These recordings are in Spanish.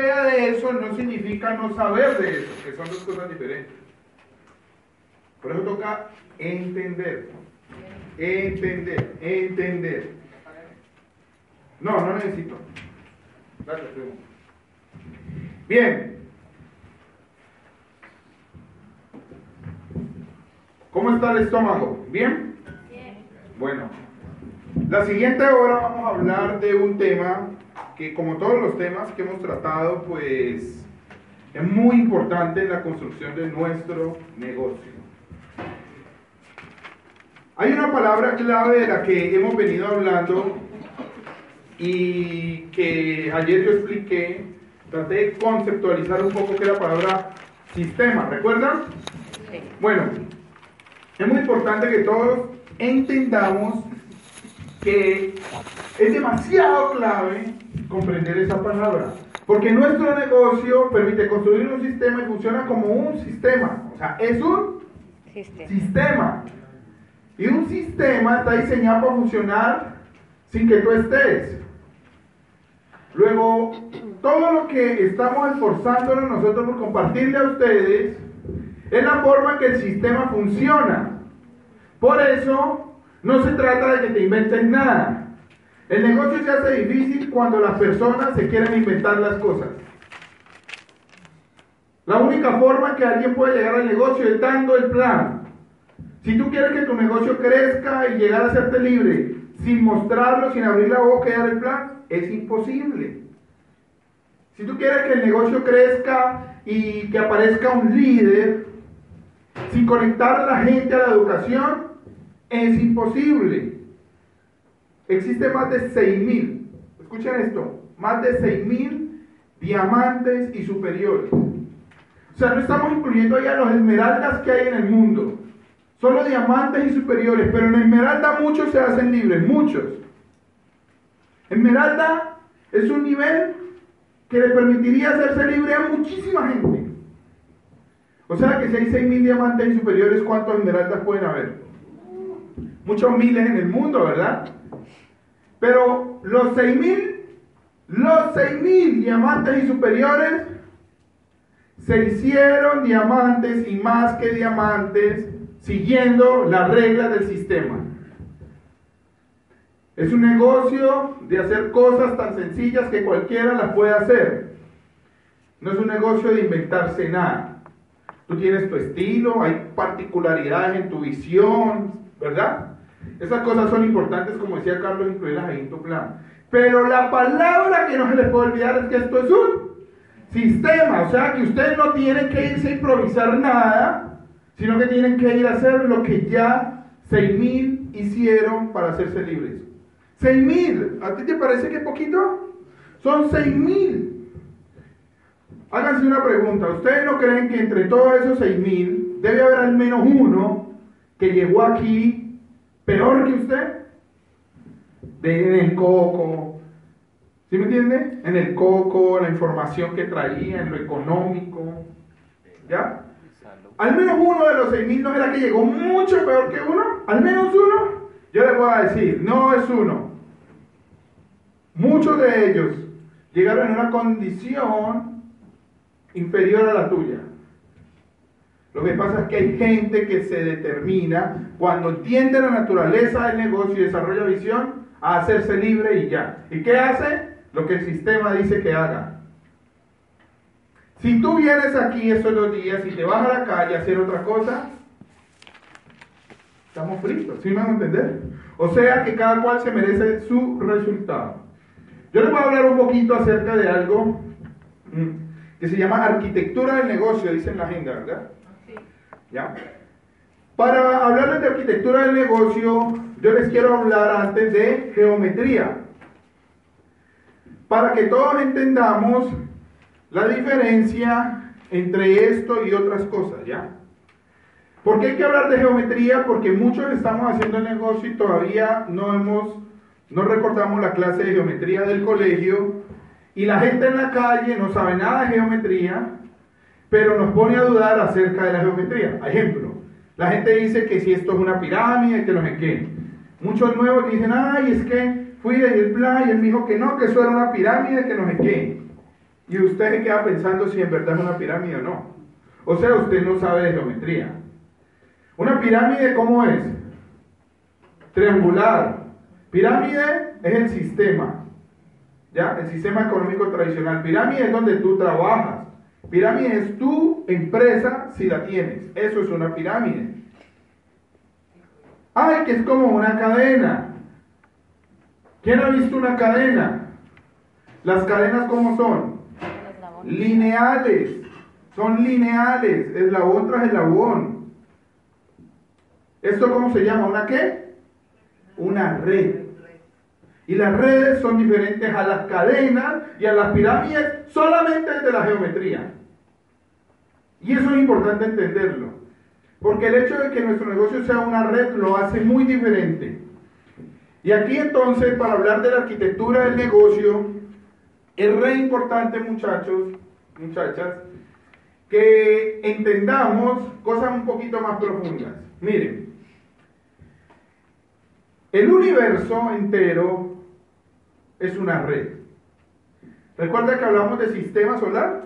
Sea de eso no significa no saber de eso, que son dos cosas diferentes. Por eso toca entender. Entender, entender. No, no necesito. Gracias. Bien. ¿Cómo está el estómago? ¿Bien? Bueno. La siguiente hora vamos a hablar de un tema que como todos los temas que hemos tratado, pues es muy importante en la construcción de nuestro negocio. Hay una palabra clave de la que hemos venido hablando y que ayer yo expliqué, traté de conceptualizar un poco que la palabra sistema, ¿recuerdan? Bueno, es muy importante que todos entendamos que es demasiado clave comprender esa palabra. Porque nuestro negocio permite construir un sistema y funciona como un sistema. O sea, es un sistema. Y un sistema está diseñado para funcionar sin que tú estés. Luego, todo lo que estamos esforzándonos nosotros por compartirle a ustedes es la forma que el sistema funciona. Por eso, no se trata de que te inventes nada. El negocio se hace difícil cuando las personas se quieren inventar las cosas. La única forma que alguien puede llegar al negocio es dando el plan. Si tú quieres que tu negocio crezca y llegar a hacerte libre sin mostrarlo, sin abrir la boca y dar el plan, es imposible. Si tú quieres que el negocio crezca y que aparezca un líder sin conectar a la gente a la educación, es imposible. Existen más de 6.000, escuchen esto, más de 6.000 diamantes y superiores. O sea, no estamos incluyendo ya los esmeraldas que hay en el mundo. Solo diamantes y superiores, pero en esmeralda muchos se hacen libres, muchos. Esmeralda es un nivel que le permitiría hacerse libre a muchísima gente. O sea que si hay 6.000 diamantes y superiores, ¿cuántos esmeraldas pueden haber? Muchos miles en el mundo, ¿verdad? Pero los 6.000, los 6.000 diamantes y superiores se hicieron diamantes y más que diamantes siguiendo las reglas del sistema. Es un negocio de hacer cosas tan sencillas que cualquiera las puede hacer. No es un negocio de inventarse nada. Tú tienes tu estilo, hay particularidades en tu visión, ¿verdad? Esas cosas son importantes, como decía Carlos, incluirlas ahí en tu plan. Pero la palabra que no se les puede olvidar es que esto es un sistema. O sea, que ustedes no tienen que irse a improvisar nada, sino que tienen que ir a hacer lo que ya 6.000 hicieron para hacerse libres. 6.000. ¿A ti te parece que poquito? Son 6.000. Háganse una pregunta. ¿Ustedes no creen que entre todos esos 6.000 debe haber al menos uno que llegó aquí peor que usted, en el coco, ¿sí me entiende? En el coco, la información que traía, en lo económico, ¿ya? Al menos uno de los 6.000 no era que llegó mucho peor que uno, al menos uno, yo le voy a decir, no es uno. Muchos de ellos llegaron en una condición inferior a la tuya. Lo que pasa es que hay gente que se determina, cuando entiende la naturaleza del negocio y desarrolla visión, a hacerse libre y ya. ¿Y qué hace? Lo que el sistema dice que haga. Si tú vienes aquí estos dos días y te vas a la calle a hacer otra cosa, estamos fritos, ¿sí me van a entender? O sea que cada cual se merece su resultado. Yo les voy a hablar un poquito acerca de algo mm, que se llama arquitectura del negocio, dice en la agenda, ¿verdad? ¿Ya? Para hablarles de arquitectura del negocio, yo les quiero hablar antes de geometría. para que todos entendamos la diferencia entre esto y otras cosas, ¿ya? ¿Por qué hay que hablar de geometría? Porque muchos estamos haciendo el negocio y todavía no hemos, no recordamos la clase de geometría del colegio y la gente en la calle no sabe nada de geometría, pero nos pone a dudar acerca de la geometría. Ejemplo, la gente dice que si esto es una pirámide, que no sé qué. Muchos nuevos dicen, ay, es que fui de el plan y él me dijo que no, que eso era una pirámide, que no sé. Y usted se queda pensando si en verdad es una pirámide o no. O sea, usted no sabe de geometría. Una pirámide, ¿cómo es? Triangular. Pirámide es el sistema. ¿Ya? El sistema económico tradicional. Pirámide es donde tú trabajas. Pirámide es tu empresa si la tienes. Eso es una pirámide. Ay, que es como una cadena. ¿Quién ha visto una cadena? Las cadenas cómo son? Lineales. Son lineales. Eslabón tras eslabón. ¿Esto cómo se llama? ¿Una qué? Una red. Y las redes son diferentes a las cadenas y a las pirámides solamente de la geometría. Y eso es importante entenderlo. Porque el hecho de que nuestro negocio sea una red lo hace muy diferente. Y aquí entonces, para hablar de la arquitectura del negocio, es re importante, muchachos, muchachas, que entendamos cosas un poquito más profundas. Miren, el universo entero es una red. ¿Recuerda que hablamos de sistema solar?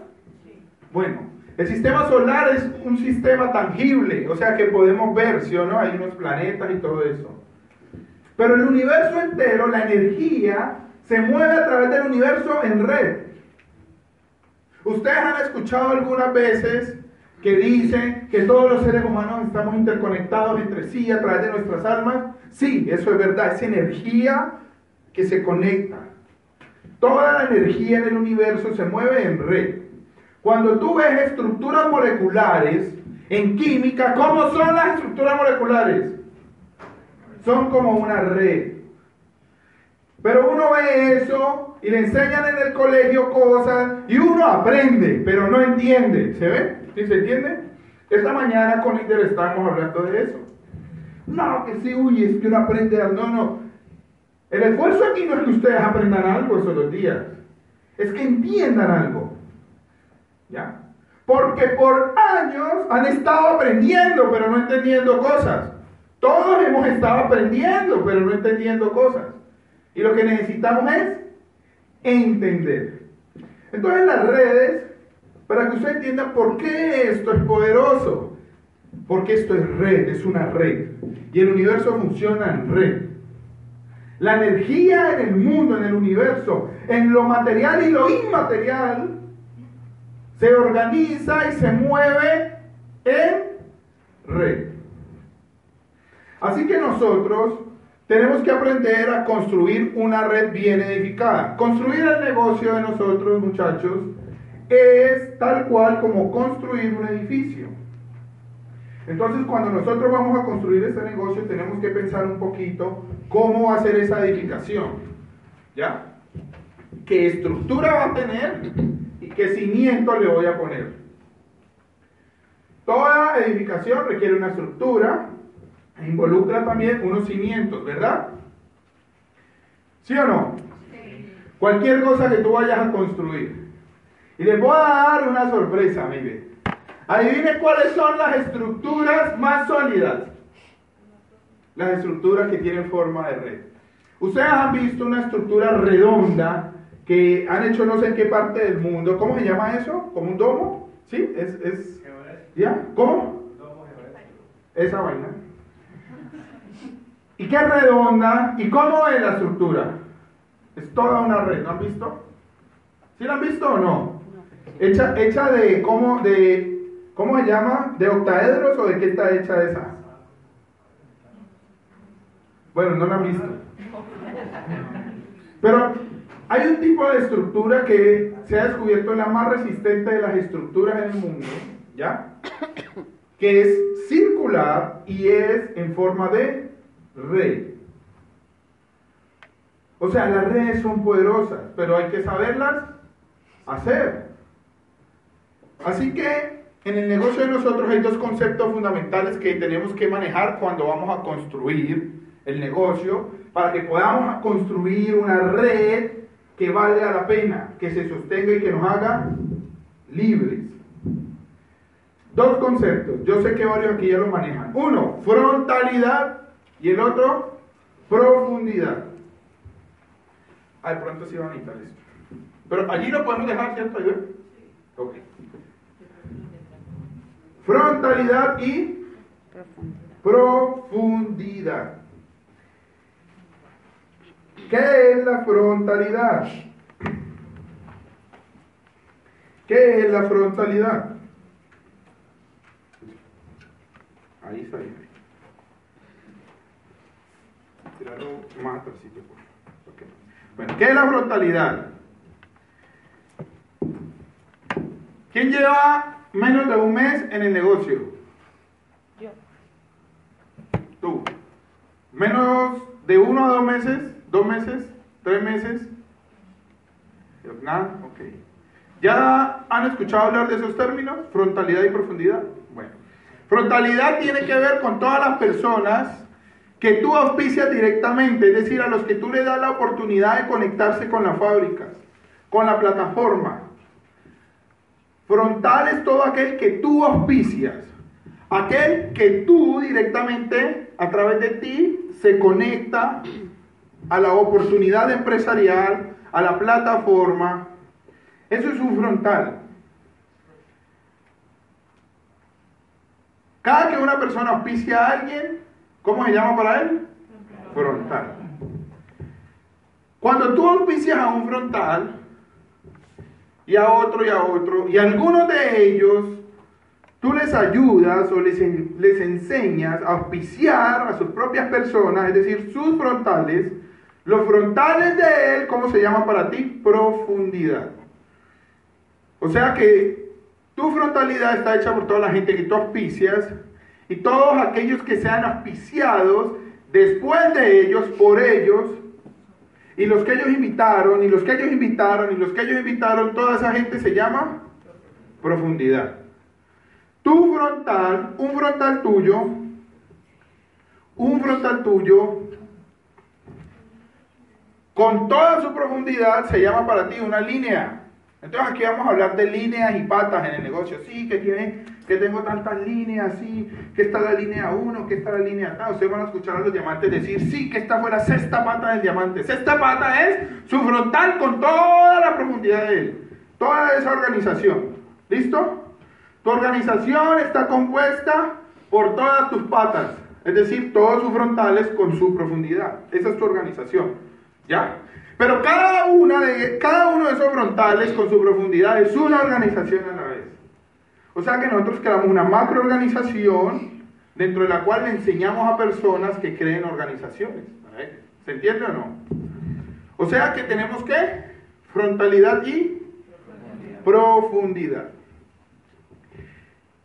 Bueno, el sistema solar es un sistema tangible, o sea que podemos ver, ¿sí o no? Hay unos planetas y todo eso. Pero el universo entero, la energía, se mueve a través del universo en red. Ustedes han escuchado algunas veces que dicen que todos los seres humanos estamos interconectados entre sí a través de nuestras almas. Sí, eso es verdad, es energía que se conecta. Toda la energía en el universo se mueve en red. Cuando tú ves estructuras moleculares en química, ¿cómo son las estructuras moleculares? Son como una red. Pero uno ve eso y le enseñan en el colegio cosas y uno aprende, pero no entiende. ¿Se ve? ¿Sí se entiende? Esta mañana con Inter estábamos hablando de eso. No, que sí, uy, es que uno aprende. No, no. El esfuerzo aquí no es que ustedes aprendan algo esos dos días. Es que entiendan algo. ¿Ya? Porque por años han estado aprendiendo, pero no entendiendo cosas. Todos hemos estado aprendiendo, pero no entendiendo cosas. Y lo que necesitamos es entender. Entonces las redes para que usted entienda por qué esto es poderoso. Porque esto es red, es una red. Y el universo funciona en red. La energía en el mundo, en el universo, en lo material y lo inmaterial, se organiza y se mueve en red. Así que nosotros tenemos que aprender a construir una red bien edificada. Construir el negocio de nosotros, muchachos, es tal cual como construir un edificio. Entonces, cuando nosotros vamos a construir este negocio, tenemos que pensar un poquito cómo hacer esa edificación. ¿Ya? ¿Qué estructura va a tener qué cimiento le voy a poner? Toda edificación requiere una estructura e involucra también unos cimientos, ¿verdad? ¿Sí o no? Cualquier cosa que tú vayas a construir y les voy a dar una sorpresa, mire. Adivine cuáles son las estructuras más sólidas. Las estructuras que tienen forma de red. Ustedes han visto una estructura redonda que han hecho no sé en qué parte del mundo. ¿Cómo se llama eso? ¿Como un domo? ¿Sí? Es, es... ¿Ya? ¿Cómo? Esa vaina. ¿Y qué redonda? ¿Y cómo es la estructura? Es toda una red, ¿no han visto? ¿Sí la han visto o no? Hecha, hecha de, ¿cómo, de, ¿cómo se llama? ¿De octaedros o de qué está hecha esa? Bueno, no la han visto. Pero hay un tipo de estructura que se ha descubierto la más resistente de las estructuras en el mundo, ¿ya? Que es circular y es en forma de red. O sea, las redes son poderosas, pero hay que saberlas hacer. Así que en el negocio de nosotros hay dos conceptos fundamentales que tenemos que manejar cuando vamos a construir el negocio para que podamos construir una red que valga la pena, que se sostenga y que nos haga libres. Dos conceptos, yo sé que varios aquí ya lo manejan. Uno, frontalidad y el otro, profundidad. Ay, pronto sí van a necesitar esto. Pero allí lo podemos dejar, ¿cierto? Ok. Frontalidad y profundidad. ¿Qué es la frontalidad? ¿Qué es la frontalidad? Ahí está bien. Tirarlo más atrásito, por Bueno, ¿qué es la frontalidad? ¿Quién lleva menos de un mes en el negocio? Yo. Tú. ¿Menos de uno a dos meses? ¿Dos meses? ¿Tres meses? Nada, ok. ¿Ya han escuchado hablar de esos términos? Frontalidad y profundidad. Bueno. Frontalidad tiene que ver con todas las personas que tú auspicias directamente, es decir, a los que tú le das la oportunidad de conectarse con las fábricas, con la plataforma. Frontal es todo aquel que tú auspicias, aquel que tú directamente, a través de ti, se conecta a la oportunidad empresarial, a la plataforma. Eso es un frontal. Cada que una persona auspicia a alguien, ¿cómo se llama para él? Frontal. Cuando tú auspicias a un frontal y a otro y a otro, y a algunos de ellos tú les ayudas o les, les enseñas a auspiciar a sus propias personas, es decir, sus frontales, los frontales de él, ¿cómo se llama para ti? Profundidad. O sea que tu frontalidad está hecha por toda la gente que tú auspicias y todos aquellos que sean auspiciados después de ellos, por ellos, y los que ellos invitaron, y los que ellos invitaron, y los que ellos invitaron, toda esa gente se llama profundidad. Tu frontal, un frontal tuyo, un frontal tuyo, con toda su profundidad, se llama para ti una línea. Entonces aquí vamos a hablar de líneas y patas en el negocio. Sí, que tiene, que tengo tantas líneas, sí, que está la línea 1, que está la línea tal. Ustedes van a escuchar a los diamantes decir, sí, que esta fue la sexta pata del diamante. Sexta pata es su frontal con toda la profundidad de él. Toda esa organización. ¿Listo? Tu organización está compuesta por todas tus patas. Es decir, todos sus frontales con su profundidad. Esa es tu organización. ¿Ya? Pero cada, una de, cada uno de esos frontales con su profundidad es una organización a la vez. O sea que nosotros creamos una macroorganización dentro de la cual le enseñamos a personas que creen organizaciones. ¿Se entiende o no? O sea que tenemos que frontalidad y profundidad.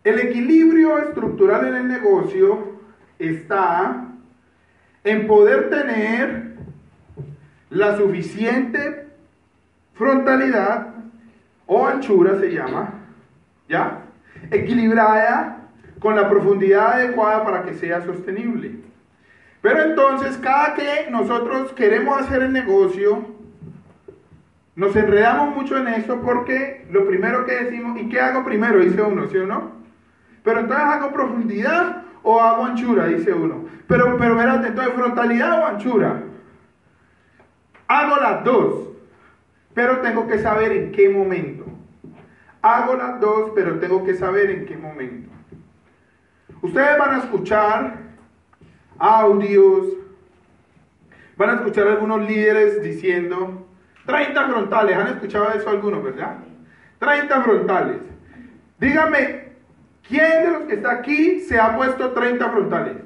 El equilibrio estructural en el negocio está en poder tener la suficiente frontalidad o anchura se llama, ¿ya? Equilibrada con la profundidad adecuada para que sea sostenible. Pero entonces, cada que nosotros queremos hacer el negocio, nos enredamos mucho en eso porque lo primero que decimos, ¿y qué hago primero? Dice uno, ¿sí o no? Pero entonces hago profundidad o hago anchura, dice uno. Pero, pero verás, entonces frontalidad o anchura. Hago las dos, pero tengo que saber en qué momento. Hago las dos, pero tengo que saber en qué momento. Ustedes van a escuchar audios, van a escuchar algunos líderes diciendo 30 frontales. ¿Han escuchado eso algunos, verdad? 30 frontales. Dígame, ¿quién de los que está aquí se ha puesto 30 frontales?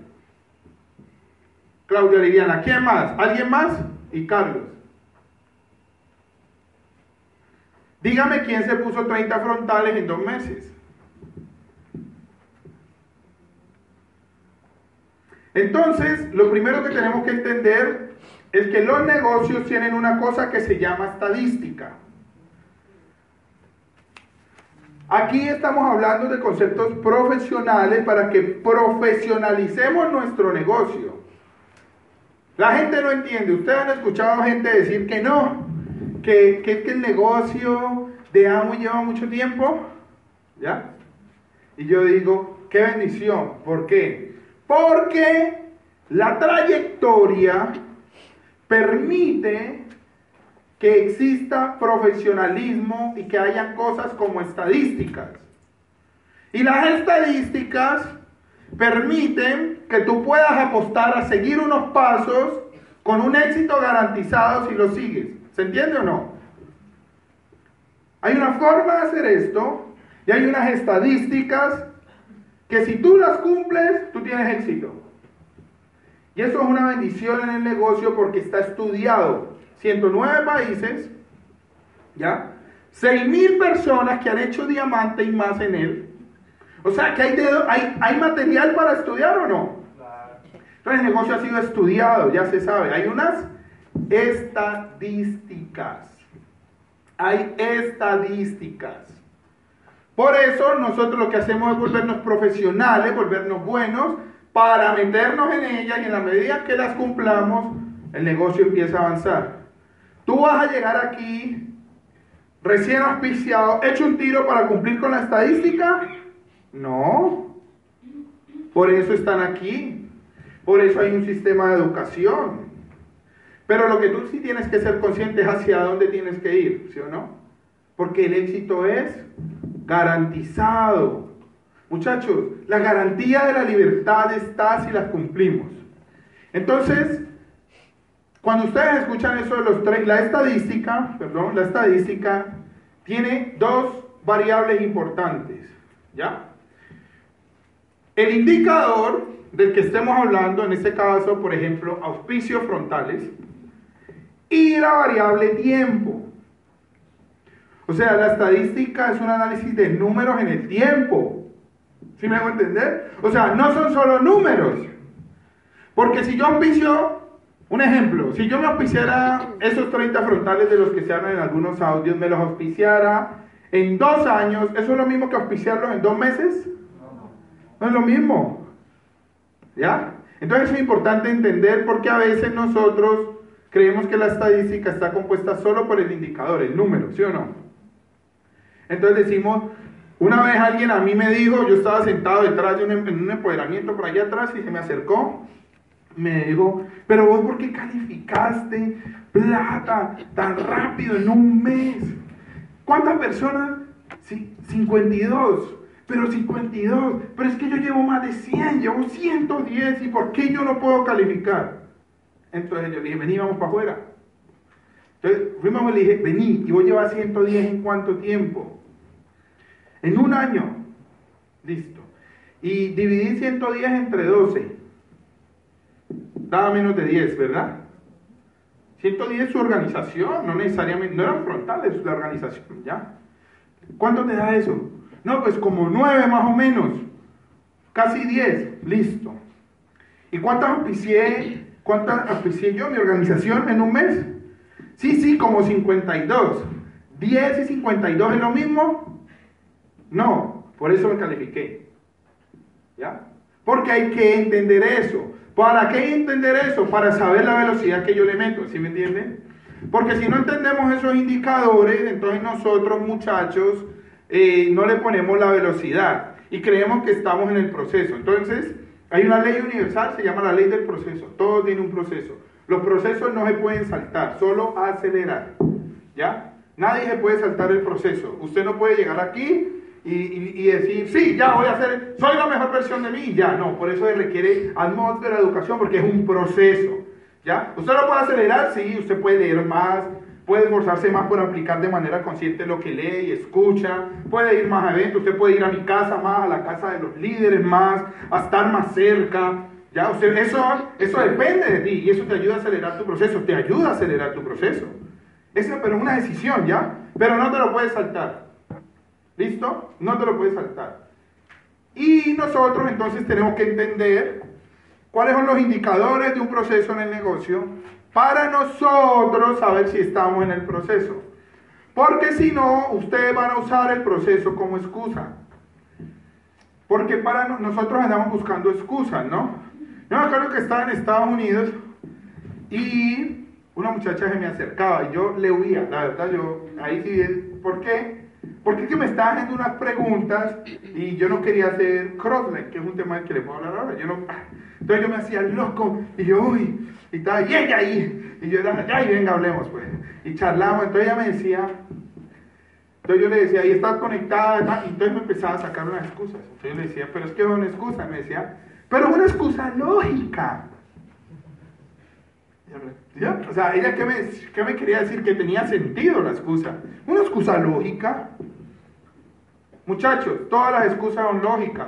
Claudia Liliana, ¿quién más? ¿Alguien más? Y Carlos. Dígame quién se puso 30 frontales en dos meses. Entonces, lo primero que tenemos que entender es que los negocios tienen una cosa que se llama estadística. Aquí estamos hablando de conceptos profesionales para que profesionalicemos nuestro negocio. La gente no entiende. Ustedes han escuchado gente decir que no, que, que, que el negocio de Amo lleva mucho tiempo. ¿Ya? Y yo digo, qué bendición. ¿Por qué? Porque la trayectoria permite que exista profesionalismo y que haya cosas como estadísticas. Y las estadísticas permiten que tú puedas apostar a seguir unos pasos con un éxito garantizado si lo sigues. ¿Se entiende o no? Hay una forma de hacer esto y hay unas estadísticas que si tú las cumples, tú tienes éxito. Y eso es una bendición en el negocio porque está estudiado. 109 países, ¿ya? 6.000 personas que han hecho diamante y más en él. O sea, que hay, hay, hay material para estudiar o no. Entonces el negocio ha sido estudiado, ya se sabe. Hay unas estadísticas. Hay estadísticas. Por eso nosotros lo que hacemos es volvernos profesionales, volvernos buenos, para meternos en ellas y en la medida que las cumplamos, el negocio empieza a avanzar. Tú vas a llegar aquí recién auspiciado, hecho un tiro para cumplir con la estadística. No. Por eso están aquí. Por eso hay un sistema de educación. Pero lo que tú sí tienes que ser consciente es hacia dónde tienes que ir, ¿sí o no? Porque el éxito es garantizado. Muchachos, la garantía de la libertad está si las cumplimos. Entonces, cuando ustedes escuchan eso de los tres, la estadística, perdón, la estadística tiene dos variables importantes, ¿ya? El indicador del que estemos hablando, en este caso, por ejemplo, auspicios frontales, y la variable tiempo. O sea, la estadística es un análisis de números en el tiempo. ¿Sí me hago entender? O sea, no son solo números. Porque si yo auspicio, un ejemplo, si yo me auspiciara esos 30 frontales de los que se hablan en algunos audios, me los auspiciara en dos años, ¿eso es lo mismo que auspiciarlos en dos meses? No es lo mismo. ¿Ya? Entonces es importante entender por qué a veces nosotros creemos que la estadística está compuesta solo por el indicador, el número, ¿sí o no? Entonces decimos, una vez alguien a mí me dijo, yo estaba sentado detrás de un, em, en un empoderamiento por allá atrás y se me acercó, me dijo, pero vos por qué calificaste plata tan rápido en un mes? ¿Cuántas personas? Sí, 52. Pero 52, pero es que yo llevo más de 100, llevo 110 y ¿por qué yo no puedo calificar? Entonces yo le dije, vení, vamos para afuera. Entonces fuimos y le dije, vení, y vos llevas 110 en cuánto tiempo? En un año. Listo. Y dividí 110 entre 12. Daba menos de 10, ¿verdad? 110 su organización, no necesariamente, no eran frontales la organización, ¿ya? ¿Cuánto te da eso? No, pues como 9 más o menos. Casi 10, listo. ¿Y cuántas auspicié, cuántas auspicié yo, mi organización, en un mes? Sí, sí, como 52. ¿10 y 52 es lo mismo? No, por eso me califiqué. ¿Ya? Porque hay que entender eso. ¿Para qué entender eso? Para saber la velocidad que yo le meto, ¿sí me entienden? Porque si no entendemos esos indicadores, entonces nosotros muchachos eh, no le ponemos la velocidad y creemos que estamos en el proceso. Entonces, hay una ley universal, se llama la ley del proceso. Todo tiene un proceso. Los procesos no se pueden saltar, solo acelerar. ¿Ya? Nadie se puede saltar el proceso. Usted no puede llegar aquí y, decir, sí, ya voy a hacer, soy la mejor versión de mí, ya, no, por eso requiere atmósfera de educación, porque es un proceso, ¿ya? Usted lo puede acelerar, sí, usted puede leer más, puede esforzarse más por aplicar de manera consciente lo que lee y escucha, puede ir más a eventos, usted puede ir a mi casa más, a la casa de los líderes más, a estar más cerca, ¿ya? Usted, eso, eso depende de ti y eso te ayuda a acelerar tu proceso, te ayuda a acelerar tu proceso. Esa pero es una decisión, ¿ya? Pero no te lo puedes saltar. ¿Listo? No te lo puedes saltar. Y nosotros entonces tenemos que entender cuáles son los indicadores de un proceso en el negocio para nosotros saber si estamos en el proceso. Porque si no, ustedes van a usar el proceso como excusa. Porque para nosotros andamos buscando excusas, ¿no? Yo me acuerdo que estaba en Estados Unidos y una muchacha se me acercaba y yo le huía, la verdad, yo ahí sí, ¿por qué? Porque es que me estaba haciendo unas preguntas y yo no quería hacer crossline, que es un tema del que le puedo hablar ahora. Yo no, ah, entonces yo me hacía loco y yo, uy, y estaba, y ella ahí, y yo era, ya, y venga, hablemos, pues. Y charlamos, entonces ella me decía, entonces yo le decía, ahí estás conectada, y entonces me empezaba a sacar unas excusas. Entonces yo le decía, pero es que es una excusa, me decía, pero una excusa lógica. O sea, ella qué me, qué me quería decir que tenía sentido la excusa. Una excusa lógica. Muchachos, todas las excusas son lógicas.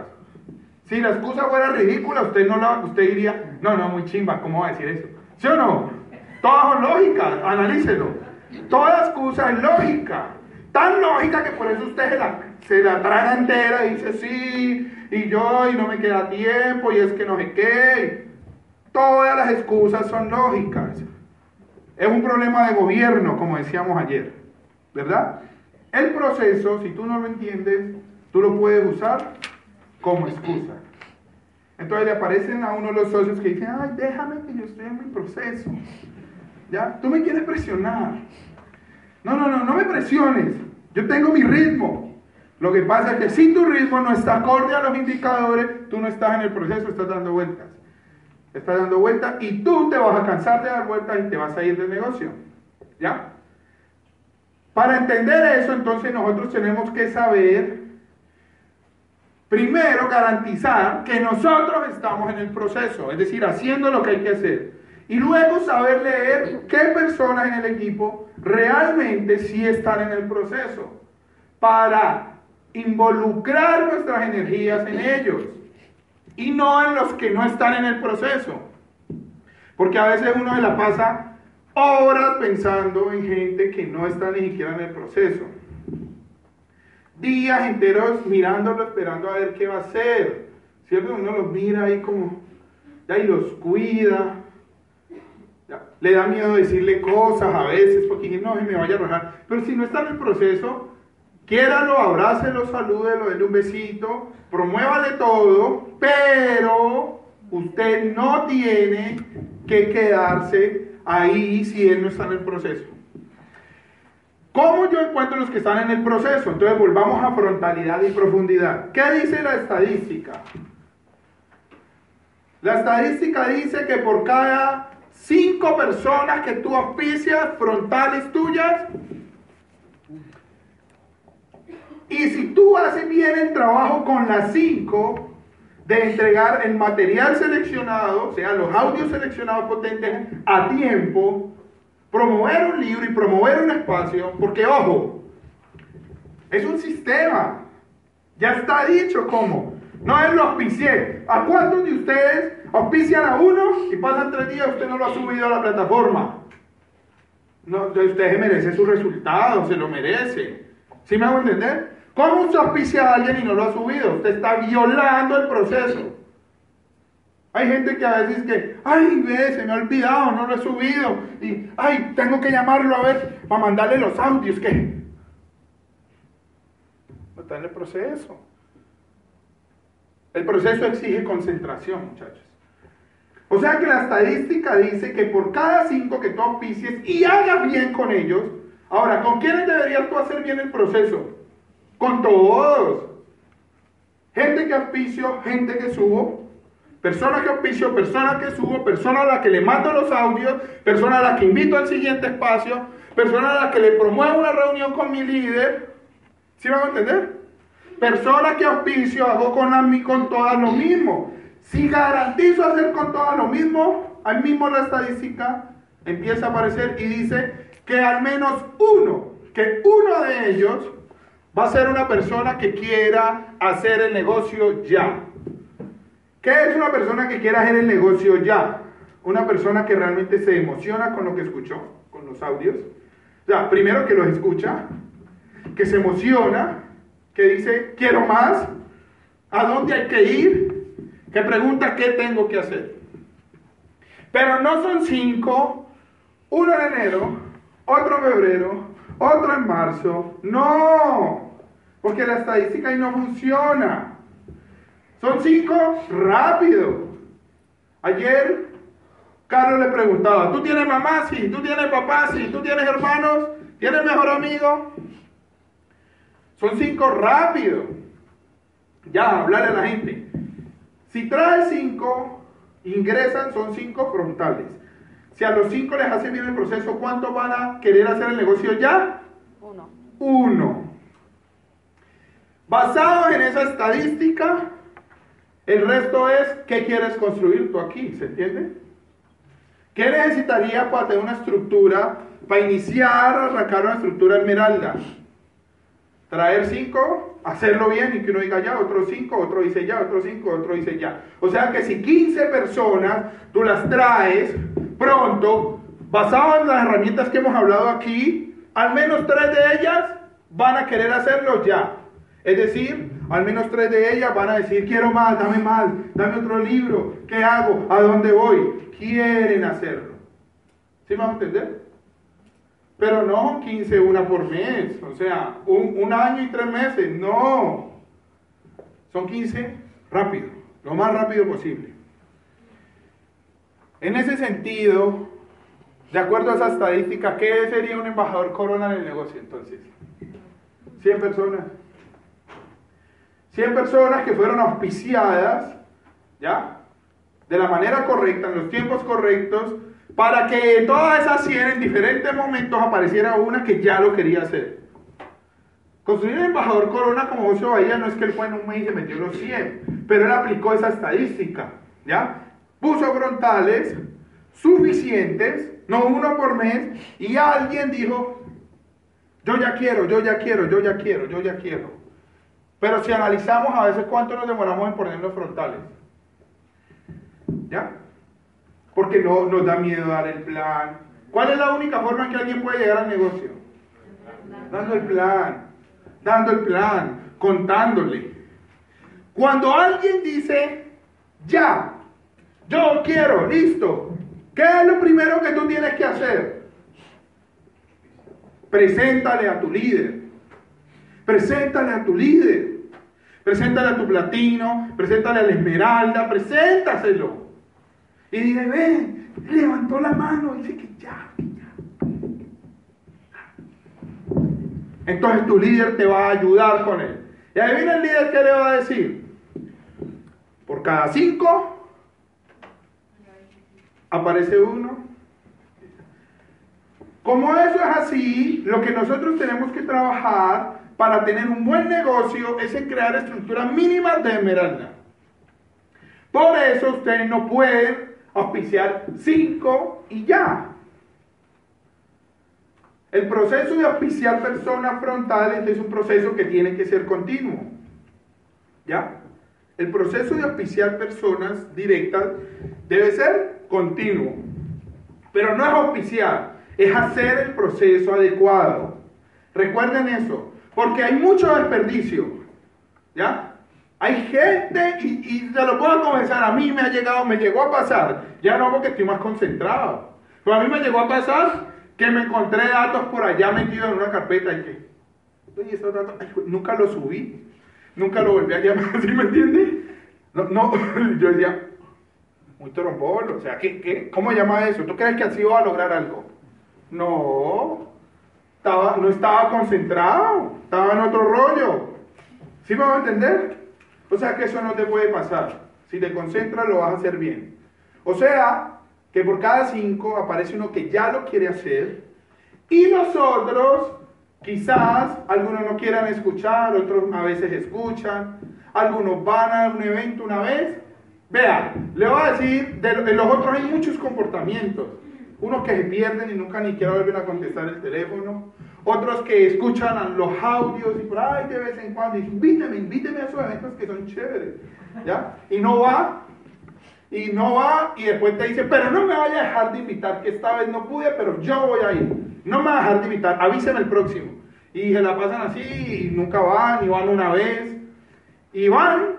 Si la excusa fuera ridícula, usted no la, usted diría, no, no, muy chimba, ¿cómo va a decir eso? ¿Sí o no? Todas son lógicas, analícelo. Toda excusa es lógica. Tan lógica que por eso usted se la, se la traga entera y dice, sí, y yo, y no me queda tiempo, y es que no sé qué. Todas las excusas son lógicas. Es un problema de gobierno, como decíamos ayer, ¿verdad? El proceso, si tú no lo entiendes, tú lo puedes usar como excusa. Entonces le aparecen a uno de los socios que dicen, ay, déjame que yo estoy en mi proceso. ¿Ya? Tú me quieres presionar. No, no, no, no me presiones. Yo tengo mi ritmo. Lo que pasa es que si tu ritmo no está acorde a los indicadores, tú no estás en el proceso, estás dando vueltas está dando vueltas y tú te vas a cansar de dar vueltas y te vas a ir del negocio. ¿Ya? Para entender eso, entonces nosotros tenemos que saber, primero, garantizar que nosotros estamos en el proceso, es decir, haciendo lo que hay que hacer. Y luego saber leer qué personas en el equipo realmente sí están en el proceso, para involucrar nuestras energías en ellos y no en los que no están en el proceso. Porque a veces uno se la pasa horas pensando en gente que no está ni siquiera en el proceso. Días enteros mirándolo, esperando a ver qué va a hacer. ¿Cierto? Uno los mira ahí como, ya, y los cuida. Le da miedo decirle cosas a veces porque no, me vaya a arrojar. Pero si no está en el proceso, Quiéralo, abrácelo, salúdelo, denle un besito, promuévale todo, pero usted no tiene que quedarse ahí si él no está en el proceso. ¿Cómo yo encuentro los que están en el proceso? Entonces volvamos a frontalidad y profundidad. ¿Qué dice la estadística? La estadística dice que por cada cinco personas que tú auspicias frontales tuyas, y si tú haces bien el trabajo con las cinco, de entregar el material seleccionado, o sea, los audios seleccionados potentes a tiempo, promover un libro y promover un espacio, porque ojo, es un sistema. Ya está dicho cómo. No es lo auspicié. ¿A cuántos de ustedes auspician a uno y pasan tres días y usted no lo ha subido a la plataforma? No, usted se merece su resultado, se lo merece. ¿Sí me hago entender? ¿Cómo usted auspicia a alguien y no lo ha subido? Usted está violando el proceso. Hay gente que a veces que, ay, ve, se me ha olvidado, no lo he subido. Y, ay, tengo que llamarlo a ver para mandarle los audios. que No está en el proceso. El proceso exige concentración, muchachos. O sea que la estadística dice que por cada cinco que tú auspicies y hagas bien con ellos, ahora, ¿con quiénes deberías tú hacer bien el proceso? Con todos. Gente que auspicio, gente que subo. Persona que auspicio, persona que subo, persona a la que le mando los audios, persona a la que invito al siguiente espacio, persona a la que le promuevo una reunión con mi líder. ¿Sí van a entender? Persona que auspicio, hago con, con todas lo mismo. Si garantizo hacer con todas lo mismo, al mismo la estadística empieza a aparecer y dice que al menos uno, que uno de ellos va a ser una persona que quiera hacer el negocio ya. ¿Qué es una persona que quiera hacer el negocio ya? Una persona que realmente se emociona con lo que escuchó, con los audios. O sea, primero que los escucha, que se emociona, que dice, quiero más, a dónde hay que ir, que pregunta qué tengo que hacer. Pero no son cinco uno en enero, otro en febrero, otro en marzo. No, porque la estadística ahí no funciona. Son cinco rápido. Ayer Carlos le preguntaba, ¿tú tienes mamá? Sí, ¿tú tienes papá? Sí, ¿tú tienes hermanos? ¿Tienes mejor amigo? Son cinco rápido. Ya, hablarle a la gente. Si trae cinco, ingresan, son cinco frontales. Si a los cinco les hace bien el proceso, ¿cuántos van a querer hacer el negocio ya? Uno. Uno. Basado en esa estadística, el resto es qué quieres construir tú aquí, ¿se entiende? ¿Qué necesitaría para tener una estructura, para iniciar, arrancar una estructura esmeralda? Traer cinco, hacerlo bien y que uno diga ya, otro cinco, otro dice ya, otro cinco, otro dice ya. O sea que si 15 personas tú las traes pronto, basado en las herramientas que hemos hablado aquí, al menos tres de ellas van a querer hacerlo ya. Es decir, al menos tres de ellas van a decir, quiero más, dame más, dame otro libro, ¿qué hago? ¿A dónde voy? quieren hacerlo. ¿Sí vamos a entender? Pero no 15 una por mes, o sea, un, año y tres meses, no. Son 15 rápido, lo más rápido posible. En ese sentido, de acuerdo a esa estadística, ¿qué sería un embajador corona en el negocio entonces? 100 personas. 100 personas que fueron auspiciadas, ¿ya? de la manera correcta, en los tiempos correctos, para que todas esas 100 en diferentes momentos apareciera una que ya lo quería hacer. Construir el embajador Corona como José Bahía no es que él fue en un mes y se metió los 100, pero él aplicó esa estadística, ¿ya? Puso frontales suficientes, no uno por mes, y alguien dijo, yo ya quiero, yo ya quiero, yo ya quiero, yo ya quiero. Pero si analizamos a veces cuánto nos demoramos en poner los frontales, ¿Ya? Porque no nos da miedo dar el plan. ¿Cuál es la única forma en que alguien puede llegar al negocio? Dando el plan, dando el plan, contándole. Cuando alguien dice, ya, yo quiero, listo, ¿qué es lo primero que tú tienes que hacer? Preséntale a tu líder. Preséntale a tu líder. Preséntale a tu platino, preséntale a la esmeralda, preséntaselo. Y dije, ven, levantó la mano y dice que ya, ya. Entonces tu líder te va a ayudar con él. Y ahí viene el líder que le va a decir, por cada cinco aparece uno. Como eso es así, lo que nosotros tenemos que trabajar para tener un buen negocio es crear estructuras mínimas de esmeralda. Por eso ustedes no pueden auspiciar cinco y ya. El proceso de auspiciar personas frontales es un proceso que tiene que ser continuo. ¿Ya? El proceso de auspiciar personas directas debe ser continuo. Pero no es auspiciar, es hacer el proceso adecuado. Recuerden eso, porque hay mucho desperdicio. ¿Ya? Hay gente, y, y se lo puedo confesar, a mí me ha llegado, me llegó a pasar, ya no porque estoy más concentrado, pero a mí me llegó a pasar que me encontré datos por allá metidos en una carpeta y que, oye, estos datos, nunca los subí, nunca lo volví a llamar, ¿sí me entiendes? No, no, yo decía, muy trombolo, o sea, ¿qué, qué, cómo llama eso? ¿Tú crees que así va a lograr algo? No, no estaba concentrado, estaba en otro rollo. ¿Sí me a entender? O sea que eso no te puede pasar. Si te concentras lo vas a hacer bien. O sea que por cada cinco aparece uno que ya lo quiere hacer y nosotros quizás algunos no quieran escuchar, otros a veces escuchan, algunos van a un evento una vez. Vean, le voy a decir, de los otros hay muchos comportamientos. Unos que se pierden y nunca ni siquiera vuelven a contestar el teléfono otros que escuchan los audios y por ahí de vez en cuando dicen, invíteme, invíteme a esos eventos que son chéveres, ¿ya? Y no va, y no va, y después te dice, pero no me vaya a dejar de invitar, que esta vez no pude, pero yo voy a ir, no me va a dejar de invitar, avíseme el próximo. Y se la pasan así, y nunca van, y van una vez, y van,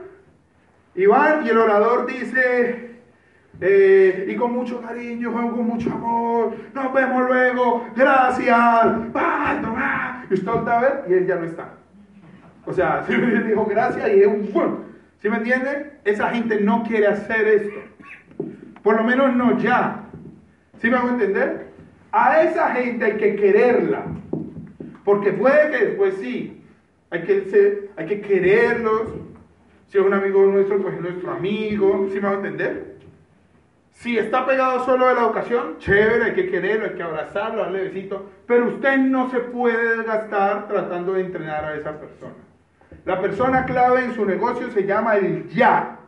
y van, y el orador dice, eh, y con mucho cariño, con mucho amor, nos vemos luego, gracias, va, y usted a ver y él ya no está. O sea, si me dijo gracias y es un bueno. ¿Sí me entiende? Esa gente no quiere hacer esto. Por lo menos no ya. ¿Sí me hago entender? A esa gente hay que quererla. Porque puede que después sí. Hay que, ser, hay que quererlos. Si es un amigo nuestro, pues es nuestro amigo. ¿Sí me hago entender? Si está pegado solo de la educación, chévere, hay que quererlo, hay que abrazarlo, darle besitos. Pero usted no se puede desgastar tratando de entrenar a esa persona. La persona clave en su negocio se llama el ya.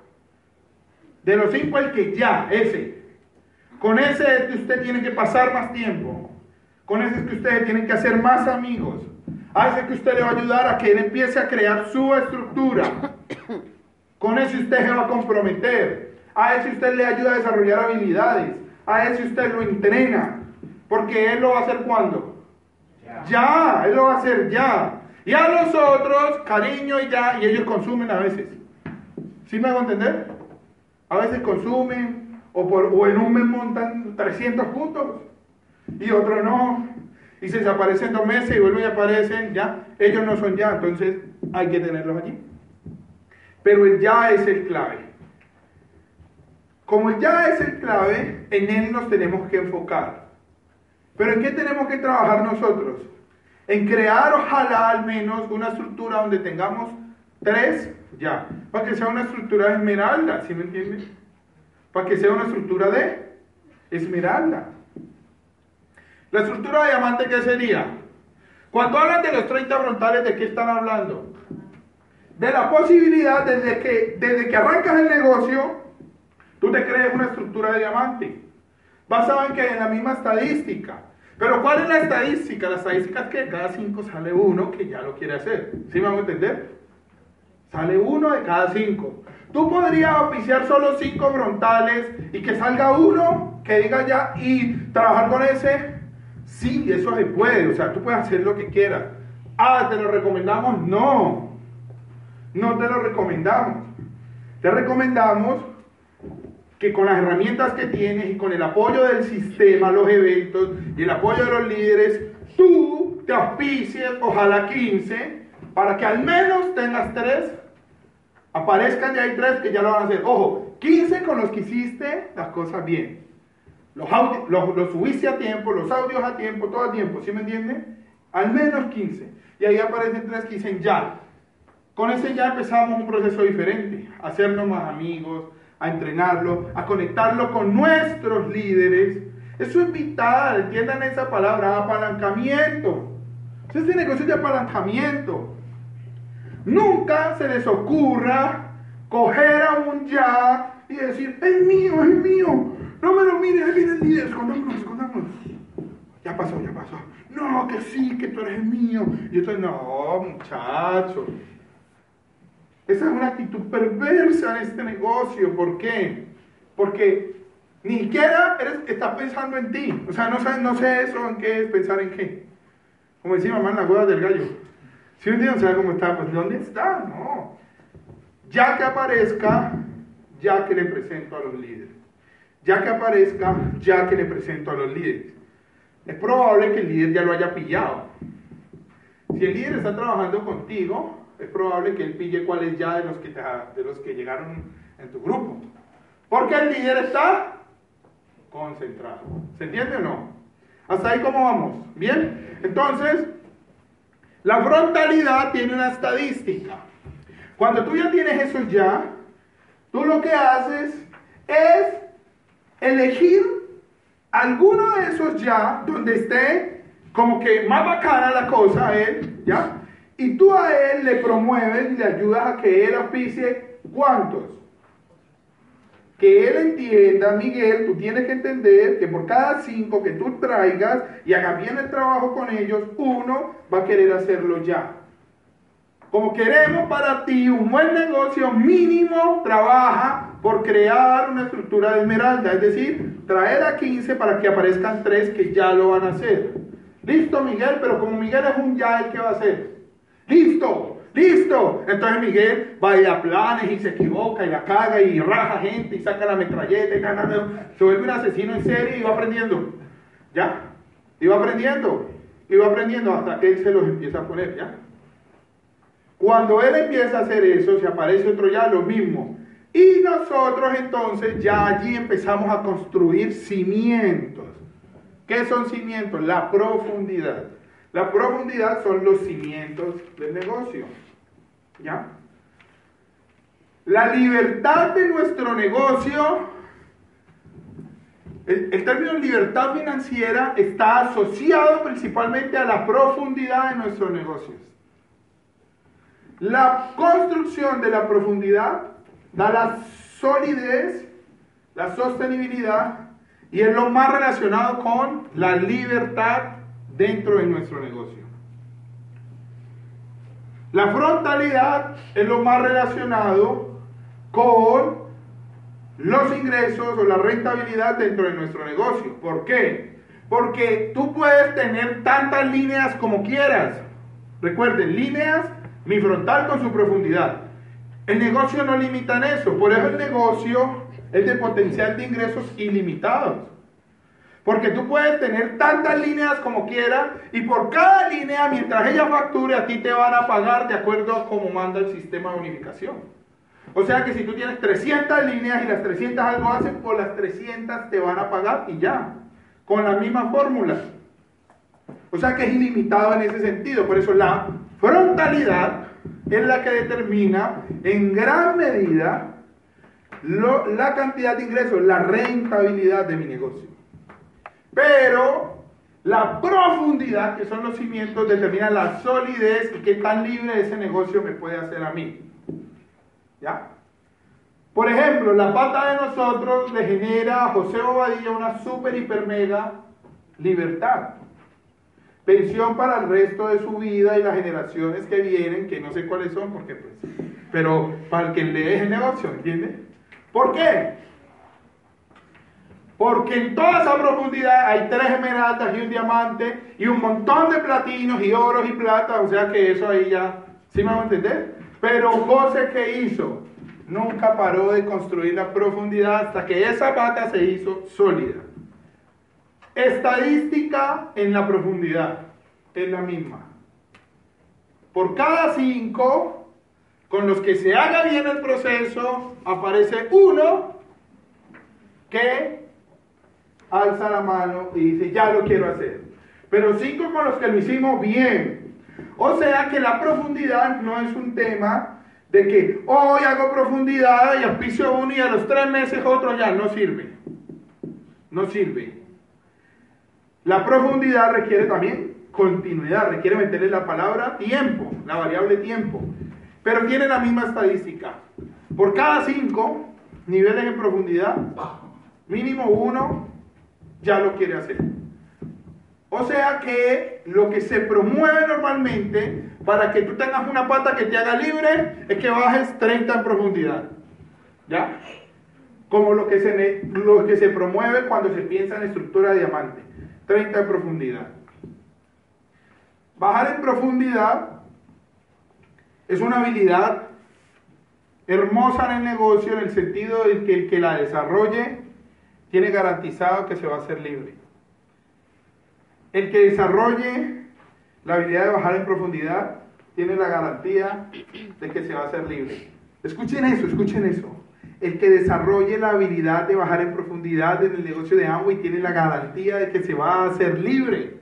De los cinco, el que ya, ese. Con ese es que usted tiene que pasar más tiempo. Con ese es que usted tiene que hacer más amigos. A ese que usted le va a ayudar a que él empiece a crear su estructura. Con ese usted se va a comprometer. A ese usted le ayuda a desarrollar habilidades. A ese usted lo entrena. Porque él lo va a hacer cuando. Ya, ya él lo va a hacer ya. Y a los otros, cariño y ya, y ellos consumen a veces. ¿Sí me hago entender? A veces consumen, o, por, o en un mes montan 300 puntos, y otros no. Y se desaparecen dos meses y vuelven y aparecen, ya. Ellos no son ya, entonces hay que tenerlos allí. Pero el ya es el clave. Como ya es el clave, en él nos tenemos que enfocar. Pero ¿en qué tenemos que trabajar nosotros? en crear ojalá al menos una estructura donde tengamos tres ya, para que sea una estructura de esmeralda, ¿sí me entiendes? Para que sea una estructura de esmeralda. La estructura de diamante, ¿qué sería? Cuando hablan de los 30 frontales, ¿de qué están hablando? De la posibilidad desde que, desde que arrancas el negocio, tú te crees una estructura de diamante. Basado en que en la misma estadística. Pero ¿cuál es la estadística? La estadística es que de cada cinco sale uno que ya lo quiere hacer. ¿Sí me vamos a entender? Sale uno de cada cinco. Tú podrías oficiar solo cinco frontales y que salga uno que diga ya y trabajar con ese. Sí, eso se puede. O sea, tú puedes hacer lo que quieras. Ah, ¿te lo recomendamos? No. No te lo recomendamos. Te recomendamos que con las herramientas que tienes y con el apoyo del sistema, los eventos y el apoyo de los líderes, tú te auspicies, ojalá 15, para que al menos tengas tres, aparezcan ya hay tres que ya lo van a hacer. Ojo, 15 con los que hiciste las cosas bien. Los, los, subiste a tiempo, los audios a tiempo, todo a tiempo, ¿sí me entienden? Al menos 15. Y ahí aparecen tres que dicen ya. Con ese ya empezamos un proceso diferente, hacernos más amigos, a entrenarlo, a conectarlo con nuestros líderes. Eso es vital, entiendan esa palabra, apalancamiento. Este negocio de apalancamiento. Nunca se les ocurra coger a un ya y decir, es mío, es mío. No me lo mires, ahí viene el líder, escondámonos, escondámonos. Ya pasó, ya pasó. No, que sí, que tú eres mío. Y esto, no, muchacho. Esa es una actitud perversa en este negocio. ¿Por qué? Porque ni siquiera eres, estás pensando en ti. O sea, no sé, no sé eso en qué es pensar en qué. Como decía mamá en la hueva del gallo. Si un día no sabe cómo está, pues ¿dónde está? No. Ya que aparezca, ya que le presento a los líderes. Ya que aparezca, ya que le presento a los líderes. Es probable que el líder ya lo haya pillado. Si el líder está trabajando contigo, es probable que él pille cuáles ya de los que, de los que llegaron en tu grupo. Porque el líder está concentrado. ¿Se entiende o no? ¿Hasta ahí cómo vamos? Bien. Entonces, la frontalidad tiene una estadística. Cuando tú ya tienes eso ya, tú lo que haces es elegir alguno de esos ya donde esté como que más bacana la cosa, él, ¿ya? Y tú a él le promueves y le ayudas a que él auspicie cuántos. Que él entienda, Miguel, tú tienes que entender que por cada cinco que tú traigas y hagas bien el trabajo con ellos, uno va a querer hacerlo ya. Como queremos para ti un buen negocio mínimo, trabaja por crear una estructura de esmeralda, es decir, traer a 15 para que aparezcan tres que ya lo van a hacer. Listo, Miguel, pero como Miguel es un ya, ¿el qué va a hacer? Listo, listo. Entonces Miguel da planes y se equivoca y la caga y raja gente y saca la metralleta y nada, se vuelve un asesino en serie y va aprendiendo. ¿Ya? Va aprendiendo. Va aprendiendo hasta que él se los empieza a poner, ¿ya? Cuando él empieza a hacer eso, se aparece otro ya lo mismo. Y nosotros entonces ya allí empezamos a construir cimientos. ¿Qué son cimientos? La profundidad. La profundidad son los cimientos del negocio. ¿Ya? La libertad de nuestro negocio, el, término libertad financiera está asociado principalmente a la profundidad de nuestros negocios. La construcción de la profundidad da la solidez, la sostenibilidad y es lo más relacionado con la libertad dentro de nuestro negocio. La frontalidad es lo más relacionado con los ingresos o la rentabilidad dentro de nuestro negocio. ¿Por qué? Porque tú puedes tener tantas líneas como quieras. Recuerden, líneas, mi frontal con su profundidad. El negocio no limita en eso. Por eso el negocio es de potencial de ingresos ilimitados. Porque tú puedes tener tantas líneas como quieras y por cada línea, mientras ella facture, a ti te van a pagar de acuerdo a cómo manda el sistema de unificación. O sea que si tú tienes 300 líneas y las 300 algo hacen, por las 300 te van a pagar y ya, con la misma fórmula. O sea que es ilimitado en ese sentido. Por eso la frontalidad es la que determina en gran medida la cantidad de ingresos, la rentabilidad de mi negocio. Pero la profundidad, que son los cimientos, determina la solidez y qué tan libre ese negocio me puede hacer a mí. ¿Ya? Por ejemplo, la pata de nosotros le genera a José Bobadilla una super, hiper, mega libertad. Pensión para el resto de su vida y las generaciones que vienen, que no sé cuáles son, porque pues, pero para el que le deje el negocio, ¿entiende? ¿Por qué? Porque en toda esa profundidad hay tres esmeraldas y un diamante y un montón de platinos y oros y plata, o sea que eso ahí ya, ¿sí me van a entender? Pero José, ¿qué hizo? Nunca paró de construir la profundidad hasta que esa pata se hizo sólida. Estadística en la profundidad es la misma. Por cada cinco con los que se haga bien el proceso, aparece uno que alza la mano y dice, ya lo quiero hacer. Pero cinco con los que lo hicimos bien. O sea que la profundidad no es un tema de que hoy hago profundidad y auspicio uno y a los tres meses otro ya no sirve. No sirve. La profundidad requiere también continuidad, requiere meterle la palabra tiempo, la variable tiempo. Pero tiene la misma estadística. Por cada cinco niveles en profundidad, mínimo uno ya lo quiere hacer. O sea que lo que se promueve normalmente para que tú tengas una pata que te haga libre es que bajes 30 en profundidad. ¿Ya? Como lo que se, que se promueve cuando se piensa en estructura de diamante. 30 en profundidad. Bajar en profundidad es una habilidad hermosa en el negocio en el sentido de que el que la desarrolle tiene garantizado que se va a hacer libre. El que desarrolle la habilidad de bajar en profundidad tiene la garantía de que se va a hacer libre. Escuchen eso, escuchen eso. El que desarrolle la habilidad de bajar en profundidad en el negocio de Amway tiene la garantía de que se va a hacer libre.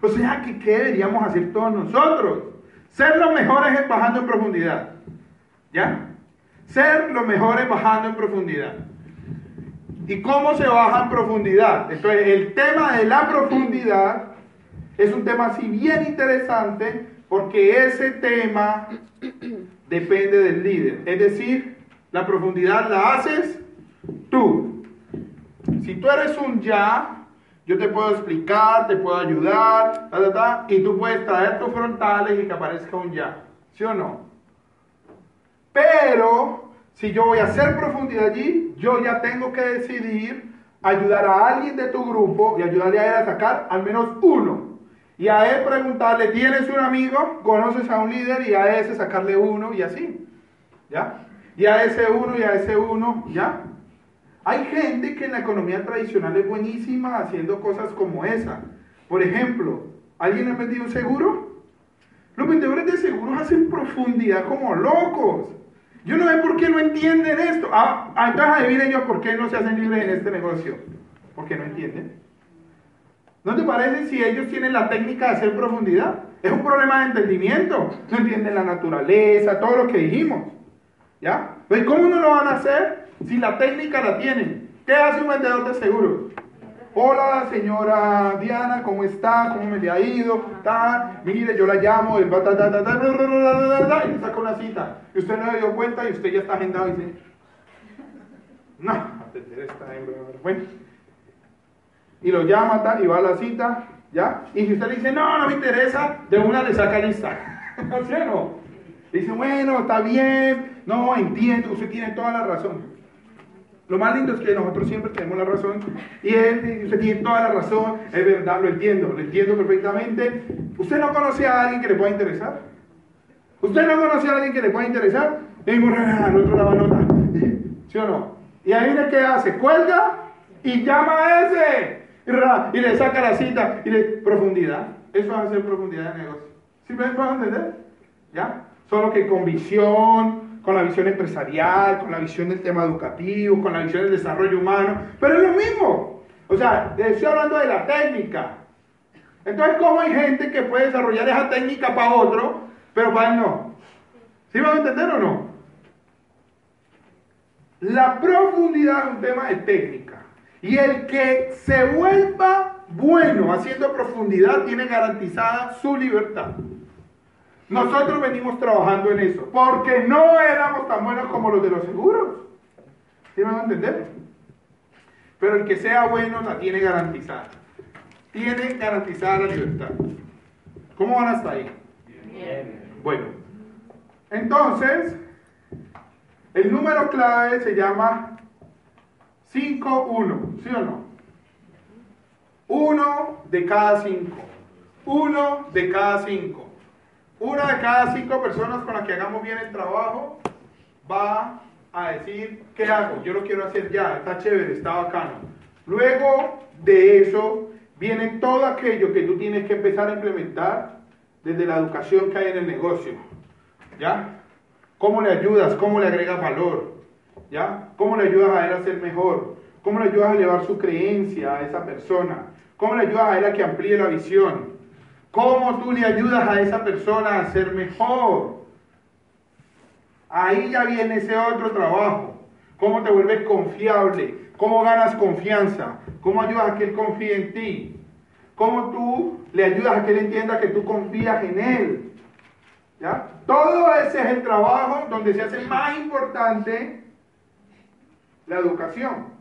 O sea, que ¿qué deberíamos hacer todos nosotros? Ser los mejores bajando en profundidad. ¿Ya? Ser los mejores bajando en profundidad. ¿Y cómo se baja en profundidad? Entonces, el tema de la profundidad es un tema así bien interesante porque ese tema depende del líder. Es decir, la profundidad la haces tú. Si tú eres un ya, yo te puedo explicar, te puedo ayudar, y tú puedes traer tus frontales y que aparezca un ya. ¿Sí o no? Pero si yo voy a hacer profundidad allí, yo ya tengo que decidir ayudar a alguien de tu grupo y ayudarle a él a sacar al menos uno. Y a él preguntarle, ¿tienes un amigo? ¿Conoces a un líder? Y a ese sacarle uno y así. ¿Ya? Y a ese uno y a ese uno, ¿ya? Hay gente que en la economía tradicional es buenísima haciendo cosas como esa. Por ejemplo, ¿alguien ha vendido un seguro? Los vendedores de seguros hacen profundidad como locos. Yo no sé por qué no entienden esto. Ah, ah entonces adivinen yo por qué no se hacen libres en este negocio. Porque no entienden. ¿No te parece si ellos tienen la técnica de hacer profundidad? Es un problema de entendimiento. No entienden la naturaleza, todo lo que dijimos. ¿Ya? Pues ¿cómo no lo van a hacer si la técnica la tienen? ¿Qué hace un vendedor de seguros? Hola, señora Diana, ¿cómo está? ¿Cómo me le ha ido? Mire, yo la llamo, y le saca una cita. Y usted no le dio cuenta y usted ya está agendado y dice, no, bueno. Y lo llama tal, y va a la cita, ¿ya? Y si usted le dice, no, no me interesa, de una le saca lista. ¿Sí o? Dice, bueno, está bien, no, entiendo, usted tiene toda la razón. Lo más lindo es que nosotros siempre tenemos la razón y él, usted tiene toda la razón, es verdad, lo entiendo, lo entiendo perfectamente. ¿Usted no conoce a alguien que le pueda interesar? ¿Usted no conoce a alguien que le pueda interesar? Y otro la nota. ¿Sí o no? Y ahí viene qué hace, cuelga y llama a ese. Y le saca la cita y le profundidad. Eso es hacer profundidad de negocio. ¿Sí me pueden entender? ¿Ya? Solo que con visión, con la visión empresarial, con la visión del tema educativo, con la visión del desarrollo humano, pero es lo mismo. O sea, estoy hablando de la técnica. Entonces, ¿cómo hay gente que puede desarrollar esa técnica para otro, pero para él no? ¿Sí van a entender o no? La profundidad es un tema de técnica. Y el que se vuelva bueno haciendo profundidad tiene garantizada su libertad. Nosotros venimos trabajando en eso, porque no éramos tan buenos como los de los seguros. ¿Sí me van a entender? Pero el que sea bueno la tiene garantizada. Tiene garantizada la libertad. ¿Cómo van hasta ahí? Bien. Bueno, entonces, el número clave se llama 5-1, ¿sí o no? Uno de cada cinco. Uno de cada cinco. Una de cada cinco personas con las que hagamos bien el trabajo va a decir, ¿qué hago? Yo lo quiero hacer ya, está chévere, está bacano. Luego de eso viene todo aquello que tú tienes que empezar a implementar desde la educación que hay en el negocio. ¿Ya? ¿Cómo le ayudas? ¿Cómo le agregas valor? ¿Ya? ¿Cómo le ayudas a él a ser mejor? ¿Cómo le ayudas a llevar su creencia a esa persona? ¿Cómo le ayudas a él a que amplíe la visión? ¿Cómo tú le ayudas a esa persona a ser mejor? Ahí ya viene ese otro trabajo. ¿Cómo te vuelves confiable? ¿Cómo ganas confianza? ¿Cómo ayudas a que él confíe en ti? ¿Cómo tú le ayudas a que él entienda que tú confías en él? ¿Ya? Todo ese es el trabajo donde se hace más importante la educación.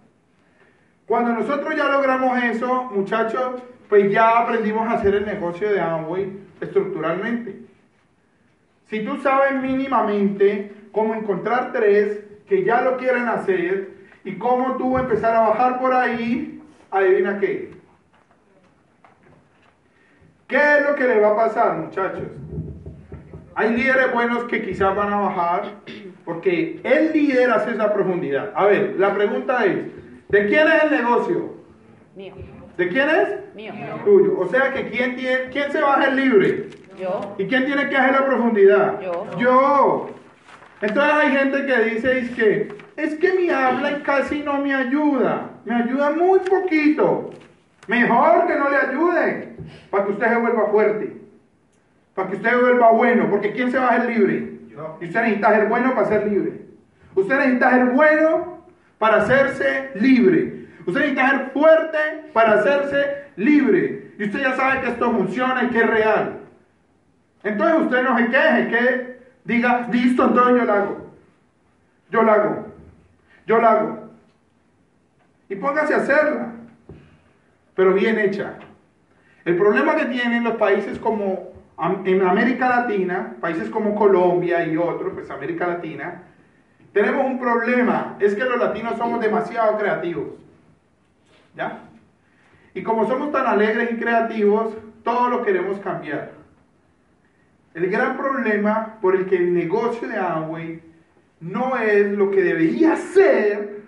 Cuando nosotros ya logramos eso, muchachos, pues ya aprendimos a hacer el negocio de Amway estructuralmente. Si tú sabes mínimamente cómo encontrar tres que ya lo quieren hacer y cómo tú empezar a bajar por ahí, adivina qué. ¿Qué es lo que le va a pasar, muchachos? Hay líderes buenos que quizás van a bajar porque el líder hace esa profundidad. A ver, la pregunta es, ¿de quién es el negocio? Mío. ¿De quién es? Mío. Tuyo. O sea que ¿quién, tiene, ¿quién se va a hacer libre? Yo. ¿Y quién tiene que hacer la profundidad? Yo. Yo. Entonces hay gente que dice es que es que mi habla casi no me ayuda. Me ayuda muy poquito. Mejor que no le ayude para que usted se vuelva fuerte. Para que usted se vuelva bueno. Porque ¿quién se va a hacer libre? Yo. Y usted necesita ser bueno para ser libre. Usted necesita ser bueno para hacerse libre. Usted necesita ser fuerte para hacerse libre. Y usted ya sabe que esto funciona y que es real. Entonces usted no se queje, que diga, listo, entonces yo lo hago. Yo lo hago. Yo lo hago. Y póngase a hacerla. Pero bien hecha. El problema que tienen los países como en América Latina, países como Colombia y otros, pues América Latina, tenemos un problema. Es que los latinos somos demasiado creativos. ¿Ya? Y como somos tan alegres y creativos, todo lo queremos cambiar. El gran problema por el que el negocio de Amway no es lo que debería ser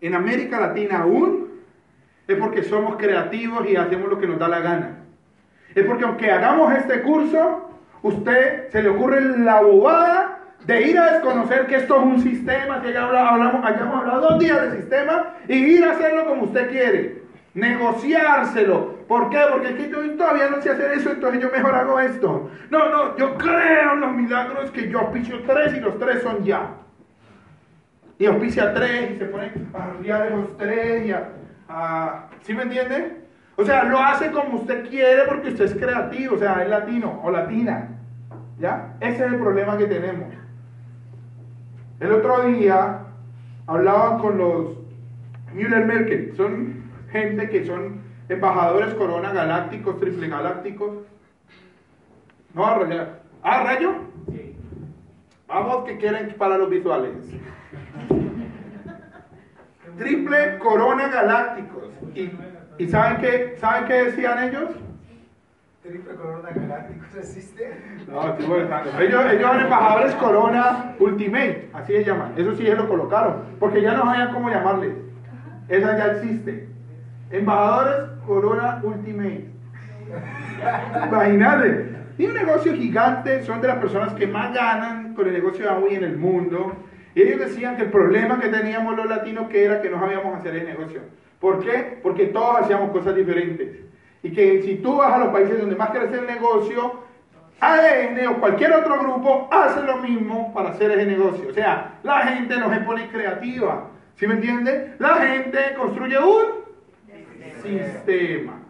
en América Latina aún, es porque somos creativos y hacemos lo que nos da la gana. Es porque aunque hagamos este curso, usted se le ocurre la bobada de ir a desconocer que esto es un sistema, que ya hablamos, hayamos hablado dos días de sistema, y ir a hacerlo como usted quiere. Negociárselo. ¿Por qué? Porque es que todavía no sé hacer eso, entonces yo mejor hago esto. No, no, yo creo en los milagros que yo auspicio tres y los tres son ya. Y auspicia tres y se pone a de los tres y a, ¿Sí me entiende? O sea, lo hace como usted quiere porque usted es creativo, o sea, es latino o latina. ¿Ya? Ese es el problema que tenemos. El otro día hablaba con los Müller Merkel, son gente que son embajadores corona galácticos, triple galácticos. No a rayar. ¿Ah, rayo? Sí. Vamos, que quieren para los visuales? triple corona galácticos. ¿Y, y saben, qué, saben qué decían ellos? Triple corona galácticos existe. No, estoy. Ellos, ellos son embajadores corona ultimate, así se llaman. Eso sí, se lo colocaron, porque ya no sabían cómo llamarle. Esa ya existe. Embajadores corona ultimate. Imagínate. Y un negocio gigante, son de las personas que más ganan con el negocio de agua en el mundo. Y ellos decían que el problema que teníamos los latinos que era que no sabíamos hacer el negocio. ¿Por qué? Porque todos hacíamos cosas diferentes. Y que si tú vas a los países donde más crece el negocio, ADN o cualquier otro grupo hace lo mismo para hacer ese negocio. O sea, la gente no se pone creativa. ¿Sí me entiende? La gente construye un sistema.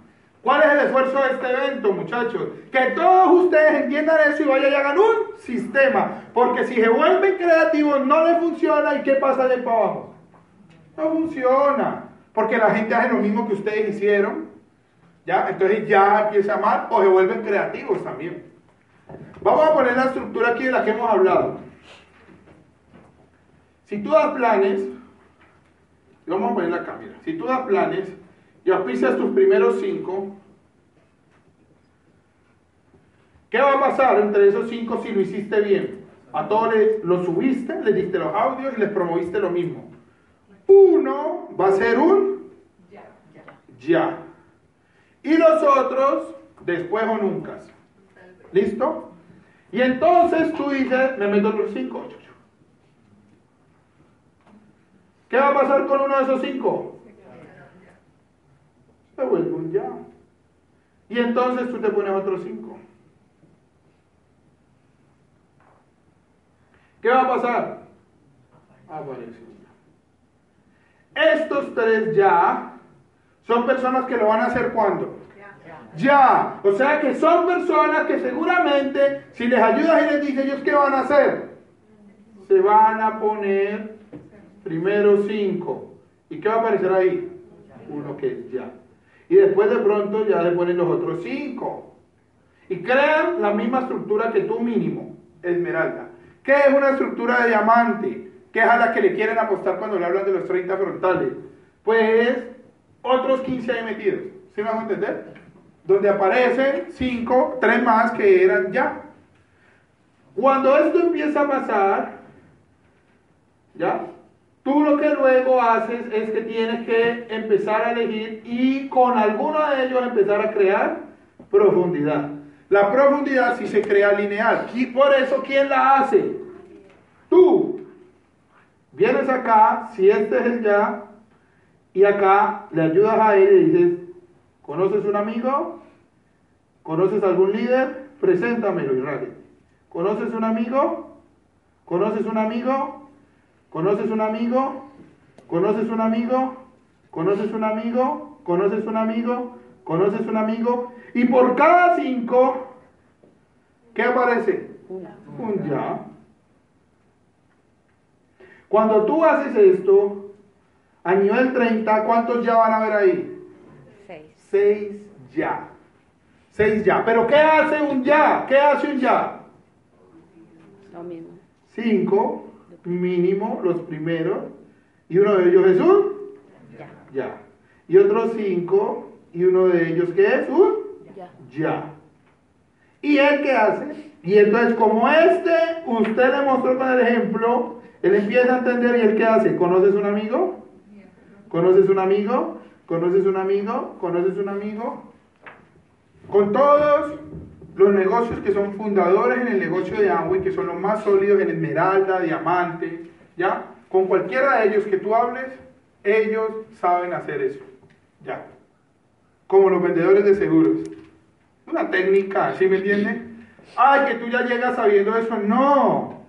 ¿Cuál es el esfuerzo de este evento, muchachos? Que todos ustedes entiendan eso y vayan y hagan un sistema. Porque si se vuelven creativos, no les funciona. ¿Y qué pasa de para abajo? No funciona. Porque la gente hace lo mismo que ustedes hicieron. ¿Ya? Entonces ya empieza mal o se vuelven creativos también. Vamos a poner la estructura aquí de la que hemos hablado. Si tú das planes, vamos a poner la cámara. Si tú das planes, y auspicias tus primeros cinco, ¿qué va a pasar entre esos cinco si lo hiciste bien? A todos les, lo subiste, les diste los audios y les promoviste lo mismo. Uno va a ser un ya. ya. Y los otros después o nunca. ¿Listo? Y entonces tú dices, me meto los cinco. ¿Qué va a pasar con uno de esos cinco? se vuelve un ya. Y entonces tú te pones otros cinco. ¿Qué va a pasar? Aparece ya. Estos tres ya son personas que lo van a hacer cuando? Ya. O sea que son personas que seguramente si les ayudas y les dices ellos qué van a hacer, se van a poner primero cinco. ¿Y qué va a aparecer ahí? Uno que es ya. Y después de pronto ya le ponen los otros cinco. Y crean la misma estructura que tú mínimo, esmeralda. ¿Qué es una estructura de diamante? ¿Qué es a la que le quieren apostar cuando le hablan de los 30 frontales? Pues otros 15 ahí metidos. ¿Sí me a entender? Donde aparecen 5, 3 más que eran ya. Cuando esto empieza a pasar, ¿ya? Tú lo que luego haces es que tienes que empezar a elegir y con alguno de ellos empezar a crear profundidad. La profundidad sí se crea lineal. Y por eso, ¿quién la hace? Tú. Vienes acá, si este es el ya, y acá le ayudas a él y dices, ¿conoces un amigo? ¿Conoces algún líder? Preséntamelo, Israel. ¿Conoces un amigo? ¿Conoces un amigo? ¿Conoces un amigo? ¿Conoces un amigo? ¿Conoces un amigo? ¿Conoces un amigo? ¿Conoces un amigo? Y por cada cinco, ¿qué aparece? Un ya. Cuando tú haces esto, a nivel 30, ¿cuántos ya van a ver ahí? Seis. Seis ya. Seis ya. Pero ¿qué hace un ya? ¿Qué hace un ya? Lo mismo. Cinco mínimo los primeros, y uno de ellos es un ya. Y otros cinco, y uno de ellos que es un ya. ¿Y él qué hace? Y entonces, como este, usted le mostró con el ejemplo, él empieza a entender y él qué hace? ¿Conoces un amigo? ¿Conoces un amigo? ¿Conoces un amigo? ¿Conoces un amigo? Con todos los negocios que son fundadores en el negocio de Amway, que son los más sólidos en Esmeralda, Diamante, ¿ya? Con cualquiera de ellos que tú hables, ellos saben hacer eso, ¿ya? Como los vendedores de seguros. Una técnica, ¿sí me entiendes? Ay, que tú ya llegas sabiendo eso. No.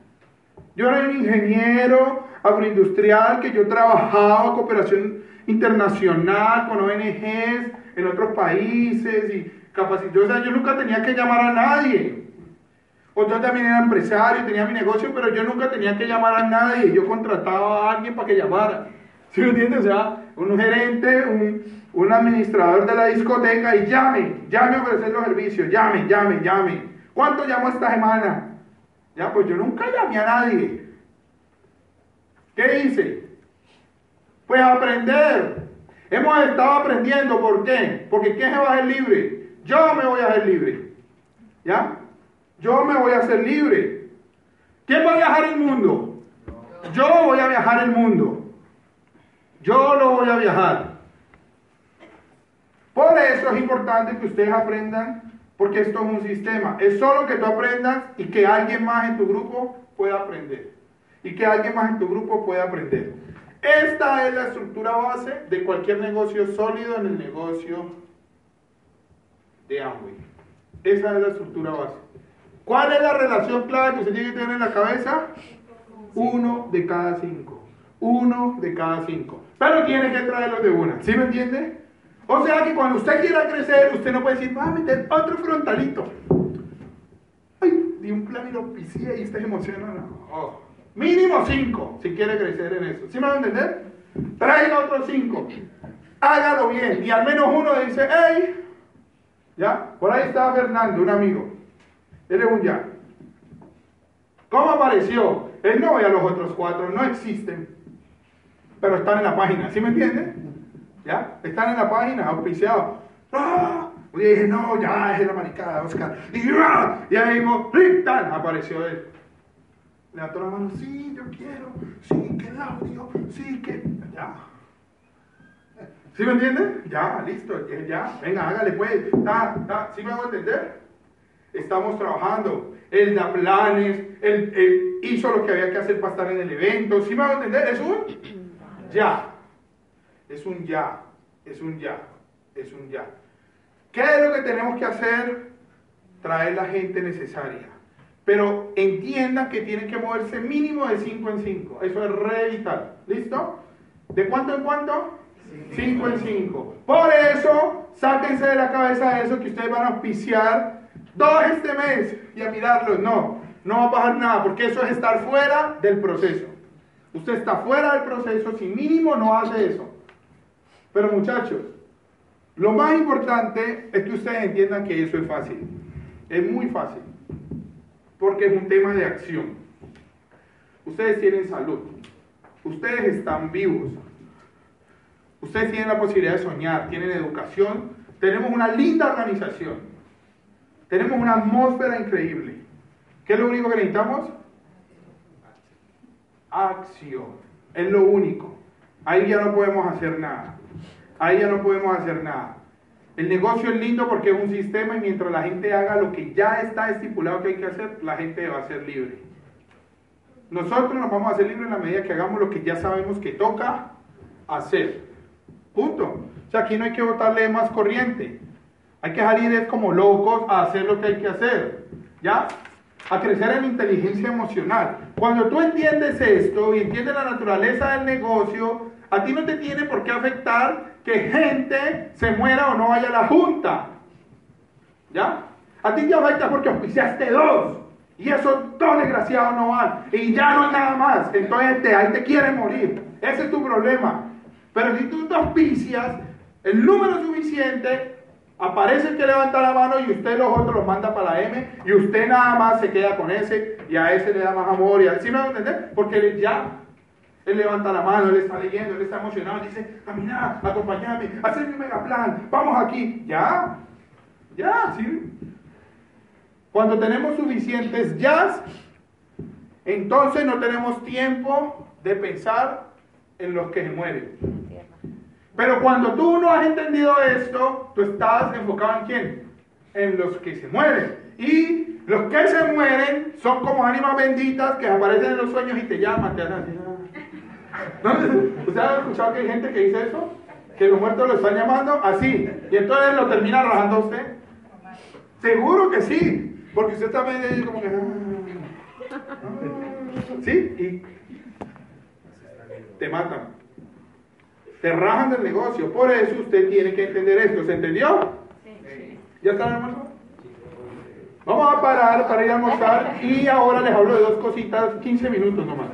Yo era un ingeniero agroindustrial que yo trabajaba cooperación internacional con ONGs en otros países y capacitó. O sea, yo nunca tenía que llamar a nadie. O yo también era empresario, tenía mi negocio, pero yo nunca tenía que llamar a nadie. Yo contrataba a alguien para que llamara. ¿Sí me entiendes? O sea, un gerente, un, administrador de la discoteca y llame, llame a ofrecer los servicios, llame, llame, llame. ¿Cuánto llamó esta semana? Ya, pues yo nunca llamé a nadie. ¿Qué hice? Pues aprender. Hemos estado aprendiendo, ¿por qué? Porque ¿quién se va a hacer libre? Yo me voy a hacer libre. ¿Ya? Yo me voy a hacer libre. ¿Quién va a viajar el mundo? Yo voy a viajar el mundo. Yo lo voy a viajar. Por eso es importante que ustedes aprendan, porque esto es un sistema. Es solo que tú aprendas y que alguien más en tu grupo pueda aprender. Y que alguien más en tu grupo pueda aprender. Esta es la estructura base de cualquier negocio sólido en el negocio de Amway. Esa es la estructura base. ¿Cuál es la relación clave que usted tiene que tener en la cabeza? Uno de cada cinco. Uno de cada cinco. Pero tiene que traerlo de una. ¿Sí me entiende? O sea que cuando usted quiera crecer, usted no puede decir, va a meter otro frontalito. Ay, di un plan y lo pisé y usted emociona. No. Mínimo cinco, si quiere crecer en eso. ¿Sí me va a entender? Traiga otros cinco. Hágalo bien. Y al menos uno dice, hey, ya. Por ahí está Fernando, un amigo. Él es un ya. ¿Cómo apareció? Él no ve a los otros cuatro, no existen. Pero están en la página, ¿sí me entiende? ¿Ya? Están en la página, auspiciados. ¡Ah! Y dije, no, ya es la maricada, Oscar. Y, ¡ah! y ahí mismo, ¡tan! apareció él. Levantó la mano, sí, yo quiero, sí, que el audio, sí, que. Ya. ¿Sí me entiende? Ya, listo, ya, venga, hágale pues. Ta, ta. ¿Sí me hago entender? Estamos trabajando. Él da planes, él, él, hizo lo que había que hacer para estar en el evento. ¿Sí me hago entender? Es un ya. Es un ya. Es un ya. Es un ya. ¿Qué es lo que tenemos que hacer? Traer la gente necesaria. Pero entiendan que tienen que moverse mínimo de 5 en 5. Eso es re vital. ¿Listo? ¿De cuánto en cuánto? 5 en 5. Por eso, sáquense de la cabeza eso que ustedes van a auspiciar dos este mes y a mirarlos. No, no va a pasar nada porque eso es estar fuera del proceso. Usted está fuera del proceso si mínimo no hace eso. Pero muchachos, lo más importante es que ustedes entiendan que eso es fácil. Es muy fácil porque es un tema de acción. Ustedes tienen salud, ustedes están vivos, ustedes tienen la posibilidad de soñar, tienen educación, tenemos una linda organización, tenemos una atmósfera increíble. ¿Qué es lo único que necesitamos? Acción. Es lo único. Ahí ya no podemos hacer nada. Ahí ya no podemos hacer nada. El negocio es lindo porque es un sistema y mientras la gente haga lo que ya está estipulado que hay que hacer, la gente va a ser libre. Nosotros nos vamos a hacer libres en la medida que hagamos lo que ya sabemos que toca hacer. Punto. O sea, aquí no hay que botarle más corriente. Hay que salir como locos a hacer lo que hay que hacer. ¿Ya? A crecer en inteligencia emocional. Cuando tú entiendes esto y entiendes la naturaleza del negocio, a ti no te tiene por qué afectar que gente se muera o no vaya a la junta. ¿Ya? A ti te afecta porque auspiciaste dos. Y esos dos desgraciados no van. Y ya no hay nada más. Entonces te, ahí te quieren morir. Ese es tu problema. Pero si tú te auspicias el número suficiente, aparece el que levanta la mano y usted los otros los manda para la M y usted nada más se queda con ese y a ese le da más amor. Y así me va a entender? Porque ya él levanta la mano, él está leyendo, él está emocionado, dice, caminar, acompañarme, hacer mi mega plan, vamos aquí. Ya, Ya, sí. Cuando tenemos suficientes ya, entonces no tenemos tiempo de pensar en los que se mueren. Pero cuando tú no has entendido esto, tú estás enfocado en quién? En los que se mueren. Y los que se mueren son como ánimas benditas que aparecen en los sueños y te llaman, te hacen. ¿No? ¿Usted ha escuchado que hay gente que dice eso? Que los muertos lo están llamando así. Y entonces lo termina rajando usted. Seguro que sí. Porque usted también es como que. ah, ¿Sí? Y te matan. Te rajan del negocio. Por eso usted tiene que entender esto. ¿Se entendió? ¿Ya está el almuerzo? Vamos a parar para ir a almorzar y ahora les hablo de dos cositas, 15 minutos nomás.